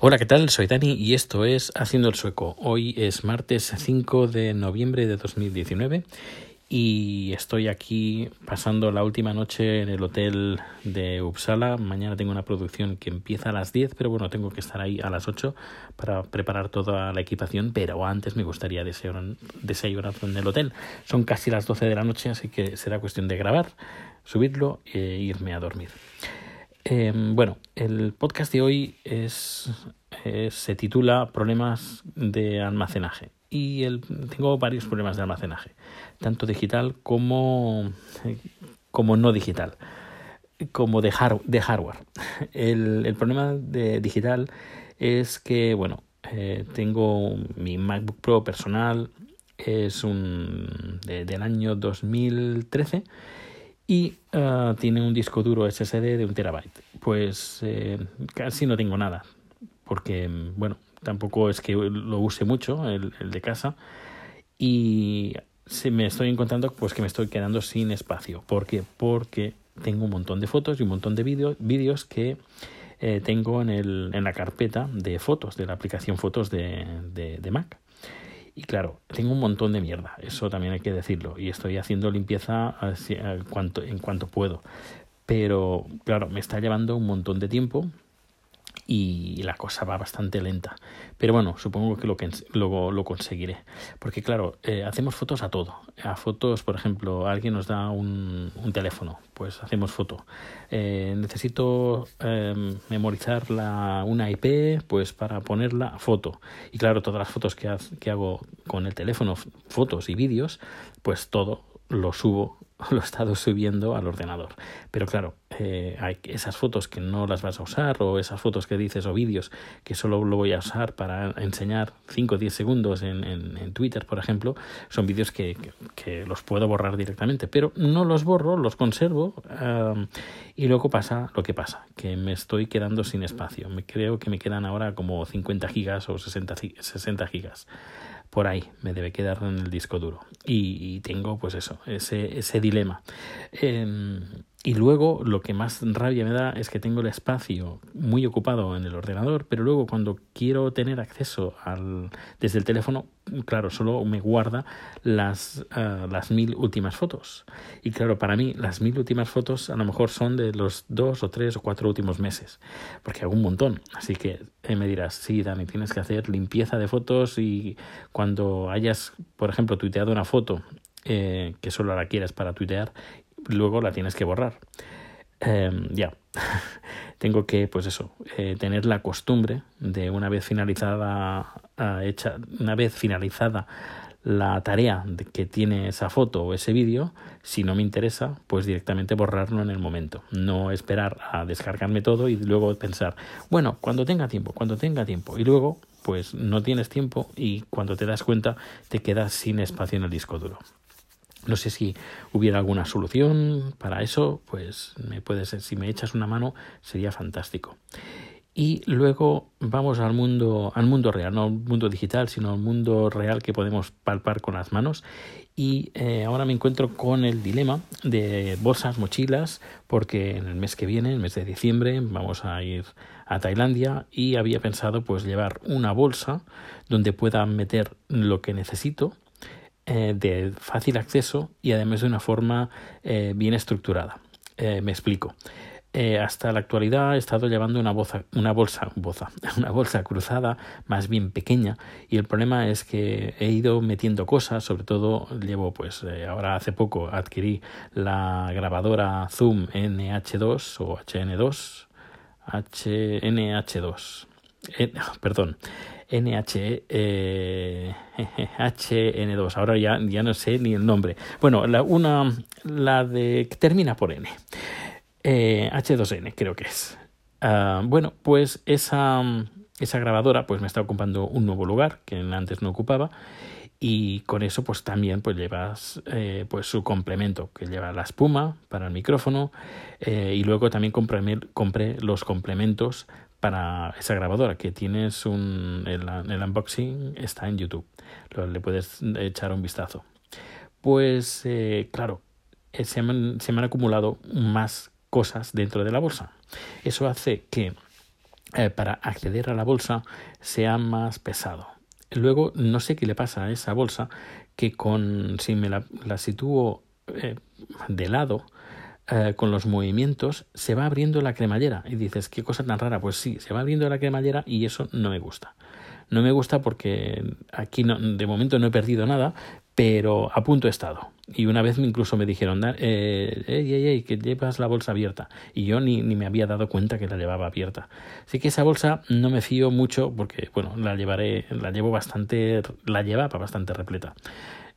Hola, ¿qué tal? Soy Dani y esto es Haciendo el Sueco. Hoy es martes 5 de noviembre de 2019 y estoy aquí pasando la última noche en el hotel de Uppsala. Mañana tengo una producción que empieza a las 10, pero bueno, tengo que estar ahí a las 8 para preparar toda la equipación, pero antes me gustaría desayunar en el hotel. Son casi las 12 de la noche, así que será cuestión de grabar, subirlo e irme a dormir. Em, bueno, el podcast de hoy es, se titula Problemas de almacenaje y el, tengo varios problemas de almacenaje, tanto digital como, como no digital, como de, de hardware. El, problema de digital es que, bueno, eh, tengo mi MacBook Pro personal, es un del año 2013 y uh, tiene un disco duro SSD de un terabyte. Pues eh, casi no tengo nada, porque, bueno, tampoco es que lo use mucho, el, de casa, y se me estoy encontrando pues que me estoy quedando sin espacio. ¿Por qué? Porque tengo un montón de fotos y un montón de vídeos que eh, tengo en, el, en la carpeta de fotos, de la aplicación fotos de, de, Mac. Y claro, tengo un montón de mierda, eso también hay que decirlo. Y estoy haciendo limpieza en cuanto, en cuanto puedo. Pero claro, me está llevando un montón de tiempo y la cosa va bastante lenta. Pero bueno, supongo que lo, que, lo, lo conseguiré. Porque claro, eh, hacemos fotos a todo. A fotos, por ejemplo, alguien nos da un, un teléfono, pues hacemos foto. Eh, necesito eh, memorizar la, una IP, pues para ponerla foto. Y claro, todas las fotos que hago con el teléfono, fotos y vídeos, pues todo lo subo lo he estado subiendo al ordenador. Pero claro, eh, hay esas fotos que no las vas a usar o esas fotos que dices o vídeos que solo lo voy a usar para enseñar 5 o 10 segundos en, en, en, Twitter, por ejemplo, son vídeos que, que, los puedo borrar directamente. Pero no los borro, los conservo y luego pasa lo que pasa, que me estoy quedando sin espacio. Me creo que me quedan ahora como 50 gigas o 60, 60 gigas por ahí me debe quedar en el disco duro. Y, y tengo pues eso ese, ese dilema. Eh, y luego lo que más rabia me da es que tengo el espacio muy ocupado en el ordenador, pero luego cuando quiero tener acceso al desde el teléfono, claro, solo me guarda las, uh, las mil últimas fotos. Y claro, para mí las mil últimas fotos a lo mejor son de los dos o tres o cuatro últimos meses, porque hago un montón. Así que eh, me dirás, sí, Dani, tienes que hacer limpieza de fotos y cuando hayas, por ejemplo, tuiteado una foto eh, que solo la quieras para tuitear luego la tienes que borrar. Eh, ya, tengo que, pues eso, eh, tener la costumbre de una vez finalizada, uh, hecha, una vez finalizada la tarea que tiene esa foto o ese vídeo, si no me interesa, pues directamente borrarlo en el momento. No esperar a descargarme todo y luego pensar, bueno, cuando tenga tiempo, cuando tenga tiempo. Y luego, pues no tienes tiempo y cuando te das cuenta te quedas sin espacio en el disco duro. No sé si hubiera alguna solución para eso, pues me puede ser, si me echas una mano sería fantástico. Y luego vamos al mundo, al mundo real, no al mundo digital, sino al mundo real que podemos palpar con las manos. Y eh, ahora me encuentro con el dilema de bolsas, mochilas, porque en el mes que viene, el mes de diciembre, vamos a ir a Tailandia y había pensado pues llevar una bolsa donde pueda meter lo que necesito eh, de fácil acceso y además de una forma eh, bien estructurada. Eh, me explico. Hasta la actualidad he estado llevando una, boza, una bolsa, una bolsa cruzada más bien pequeña y el problema es que he ido metiendo cosas, sobre todo llevo pues ahora hace poco adquirí la grabadora Zoom NH2 o HN2 HNH2 eh, perdón NH, eh, HN2, ahora ya, ya no sé ni el nombre. Bueno, la, una, la de que termina por N. Eh, H2N creo que es. Uh, bueno, pues esa, esa grabadora pues me está ocupando un nuevo lugar que antes no ocupaba y con eso pues también pues llevas eh, pues su complemento que lleva la espuma para el micrófono eh, y luego también compré, compré los complementos para esa grabadora que tienes un el, el unboxing está en YouTube. Lo, le puedes echar un vistazo. Pues eh, claro eh, se me, se me han acumulado más cosas dentro de la bolsa. Eso hace que eh, para acceder a la bolsa sea más pesado. Luego, no sé qué le pasa a esa bolsa que con si me la, la sitúo de lado, eh, con los movimientos, se va abriendo la cremallera. Y dices, qué cosa tan rara. Pues sí, se va abriendo la cremallera y eso no me gusta. No me gusta porque aquí no, de momento no he perdido nada, pero a punto he estado. Y una vez incluso me dijeron, eh, ey, ey, ey, que llevas la bolsa abierta. Y yo ni, ni me había dado cuenta que la llevaba abierta. Así que esa bolsa no me fío mucho porque, bueno, la llevaré, la llevo bastante, la llevaba bastante repleta.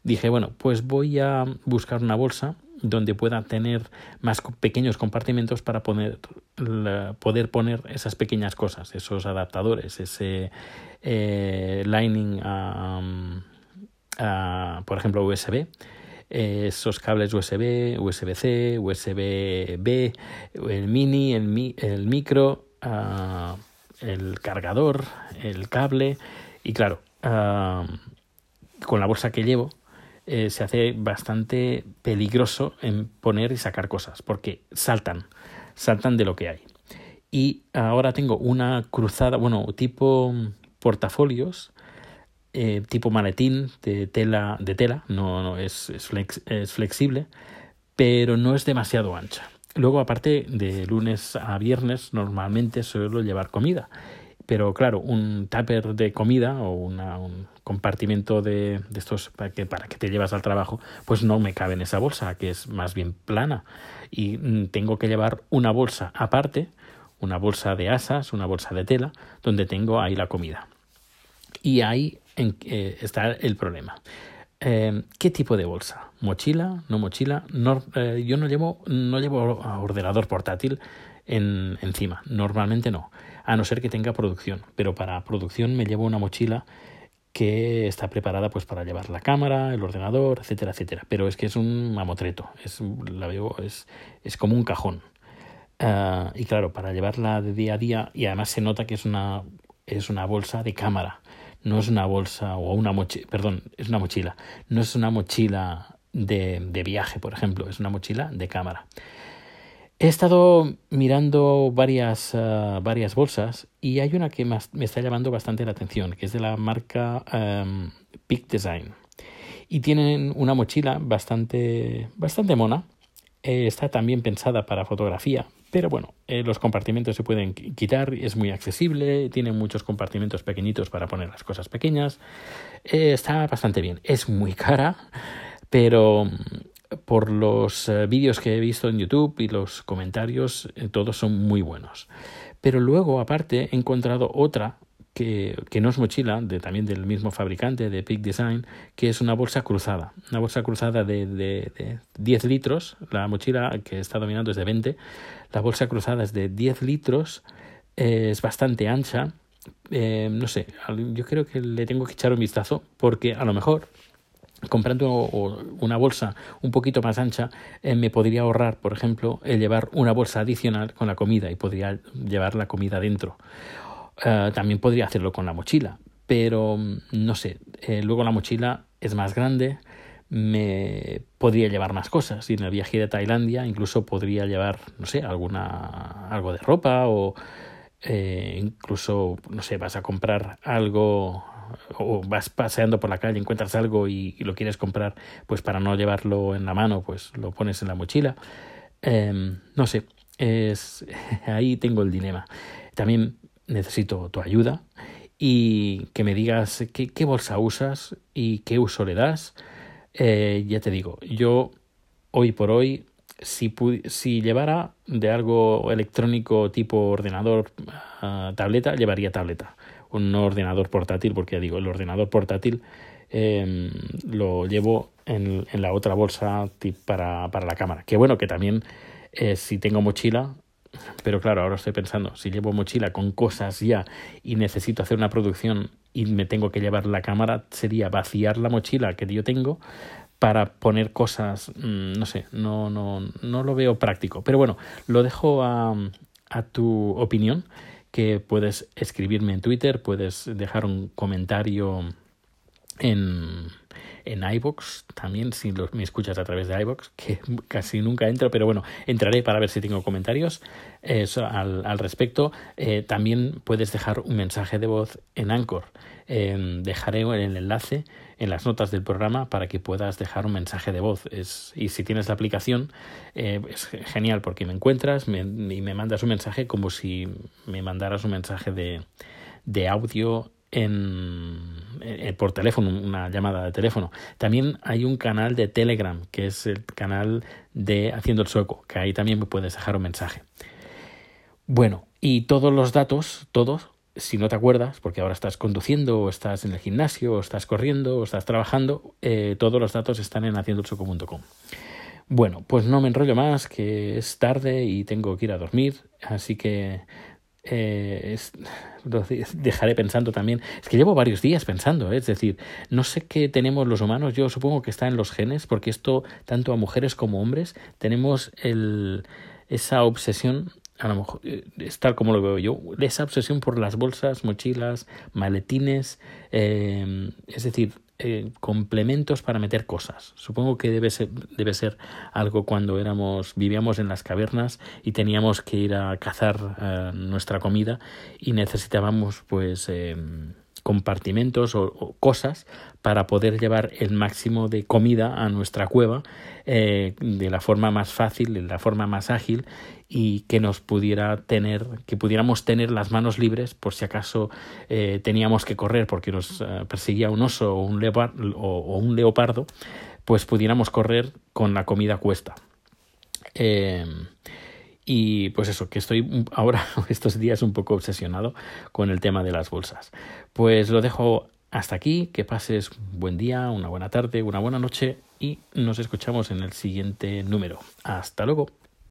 Dije, bueno, pues voy a buscar una bolsa donde pueda tener más pequeños compartimentos para poner, poder poner esas pequeñas cosas, esos adaptadores, ese eh, lining, por ejemplo, USB, esos cables USB, USB-C, USB-B, el mini, el, el micro, el cargador, el cable y claro, con la bolsa que llevo, eh, se hace bastante peligroso en poner y sacar cosas, porque saltan, saltan de lo que hay. Y ahora tengo una cruzada, bueno, tipo portafolios, eh, tipo maletín de tela, de tela, no, no es, es, es flexible, pero no es demasiado ancha. Luego, aparte de lunes a viernes, normalmente suelo llevar comida pero claro, un tupper de comida o una, un compartimento de, de, estos para que, para que te llevas al trabajo, pues no me cabe en esa bolsa, que es más bien plana. Y mm, tengo que llevar una bolsa aparte, una bolsa de asas, una bolsa de tela, donde tengo ahí la comida. Y ahí en, eh, está el problema. Eh, ¿Qué tipo de bolsa? ¿Mochila? ¿No mochila? No, eh, yo no llevo, no llevo ordenador portátil en, encima, normalmente no a no ser que tenga producción. Pero para producción me llevo una mochila que está preparada pues para llevar la cámara, el ordenador, etcétera, etcétera. Pero es que es un mamotreto, es, la veo, es, es como un cajón. Uh, y claro, para llevarla de día a día, y además se nota que es una, es una bolsa de cámara, no es una bolsa o una mochila, perdón, es una mochila, no es una mochila de, de viaje, por ejemplo, es una mochila de cámara. He estado mirando varias, uh, varias bolsas y hay una que me está llamando bastante la atención, que es de la marca um, Peak Design. Y tienen una mochila bastante, bastante mona. Eh, está también pensada para fotografía, pero bueno, eh, los compartimentos se pueden quitar, es muy accesible, tiene muchos compartimentos pequeñitos para poner las cosas pequeñas. Eh, está bastante bien. Es muy cara, pero por los eh, vídeos que he visto en YouTube y los comentarios, eh, todos son muy buenos. Pero luego, aparte, he encontrado otra que, que no es mochila, también del mismo fabricante, de Peak Design, que es una bolsa cruzada. Una bolsa cruzada de, de, de 10 litros. La mochila que está dominando es de 20. La bolsa cruzada es de 10 litros. Eh, es bastante ancha. no sé, yo creo que le tengo que echar un vistazo porque a lo mejor comprando una bolsa un poquito más ancha, eh, me podría ahorrar, por ejemplo, el llevar una bolsa adicional con la comida y podría llevar la comida dentro. Eh, también podría hacerlo con la mochila, pero mm, no sé, eh, luego la mochila es más grande, me podría llevar más cosas. Y en el viaje de Tailandia incluso podría llevar, no sé, alguna, algo de ropa o incluso, no sé, vas a comprar algo o vas paseando por la calle, encuentras algo y, lo quieres comprar, pues para no llevarlo en la mano, pues lo pones en la mochila. Em, no sé, es ahí tengo el dilema. También necesito tu ayuda y que me digas qué, bolsa usas y qué uso le das. Eh, ya te digo, yo hoy por hoy, si, llevara de algo electrónico tipo ordenador, uh, tableta, llevaría tableta un ordenador portátil, porque ya digo, el ordenador portátil eh, lo llevo en, en, la otra bolsa para, para la cámara. Que bueno, que también eh, si tengo mochila, pero claro, ahora estoy pensando, si llevo mochila con cosas ya y necesito hacer una producción y me tengo que llevar la cámara, sería vaciar la mochila que yo tengo para poner cosas, mmm, no sé, no, no, no lo veo práctico. Pero bueno, lo dejo a, a tu opinión que puedes escribirme en Twitter, puedes dejar un comentario en, en iBox también, si me escuchas a través de iBox, que casi nunca entro, pero bueno, entraré para ver si tengo comentarios al, al, respecto. Eh, también puedes dejar un mensaje de voz en Anchor. dejaré el enlace en las notas del programa para que puedas dejar un mensaje de voz. Y si tienes la aplicación, eh, es genial porque me encuentras y me mandas un mensaje como si me mandaras un mensaje de, de audio en, eh, por teléfono, una llamada de teléfono. También hay un canal de Telegram, que es el canal de Haciendo el Sueco, que ahí también me puedes dejar un mensaje. Bueno, y todos los datos, todos, si no te acuerdas, porque ahora estás conduciendo, o estás en el gimnasio, o estás corriendo, o estás trabajando, eh, todos los datos están en haciendoelsueco.com. Bueno, pues no me enrollo más, que es tarde y tengo que ir a dormir, así que eh, dejaré pensando también. Es que llevo varios días pensando, ¿eh? es decir, no sé qué tenemos los humanos, yo supongo que está en los genes, porque esto, tanto a mujeres como hombres, tenemos el, esa obsesión a lo mejor eh, es tal como lo veo yo, esa obsesión por las bolsas, mochilas, maletines, eh, es decir, eh, complementos para meter cosas. Supongo que debe ser, debe ser algo cuando éramos, vivíamos en las cavernas y teníamos que ir a cazar nuestra comida y necesitábamos pues compartimentos o, cosas para poder llevar el máximo de comida a nuestra cueva eh, de la forma más fácil, de la forma más ágil y que nos pudiera tener, que pudiéramos tener las manos libres por si acaso eh, teníamos que correr porque nos eh, perseguía un oso o un, o, un leopardo, pues pudiéramos correr con la comida cuesta. Y pues eso, que estoy ahora estos días un poco obsesionado con el tema de las bolsas. Pues lo dejo hasta aquí, que pases un buen día, una buena tarde, una buena noche y nos escuchamos en el siguiente número. Hasta luego.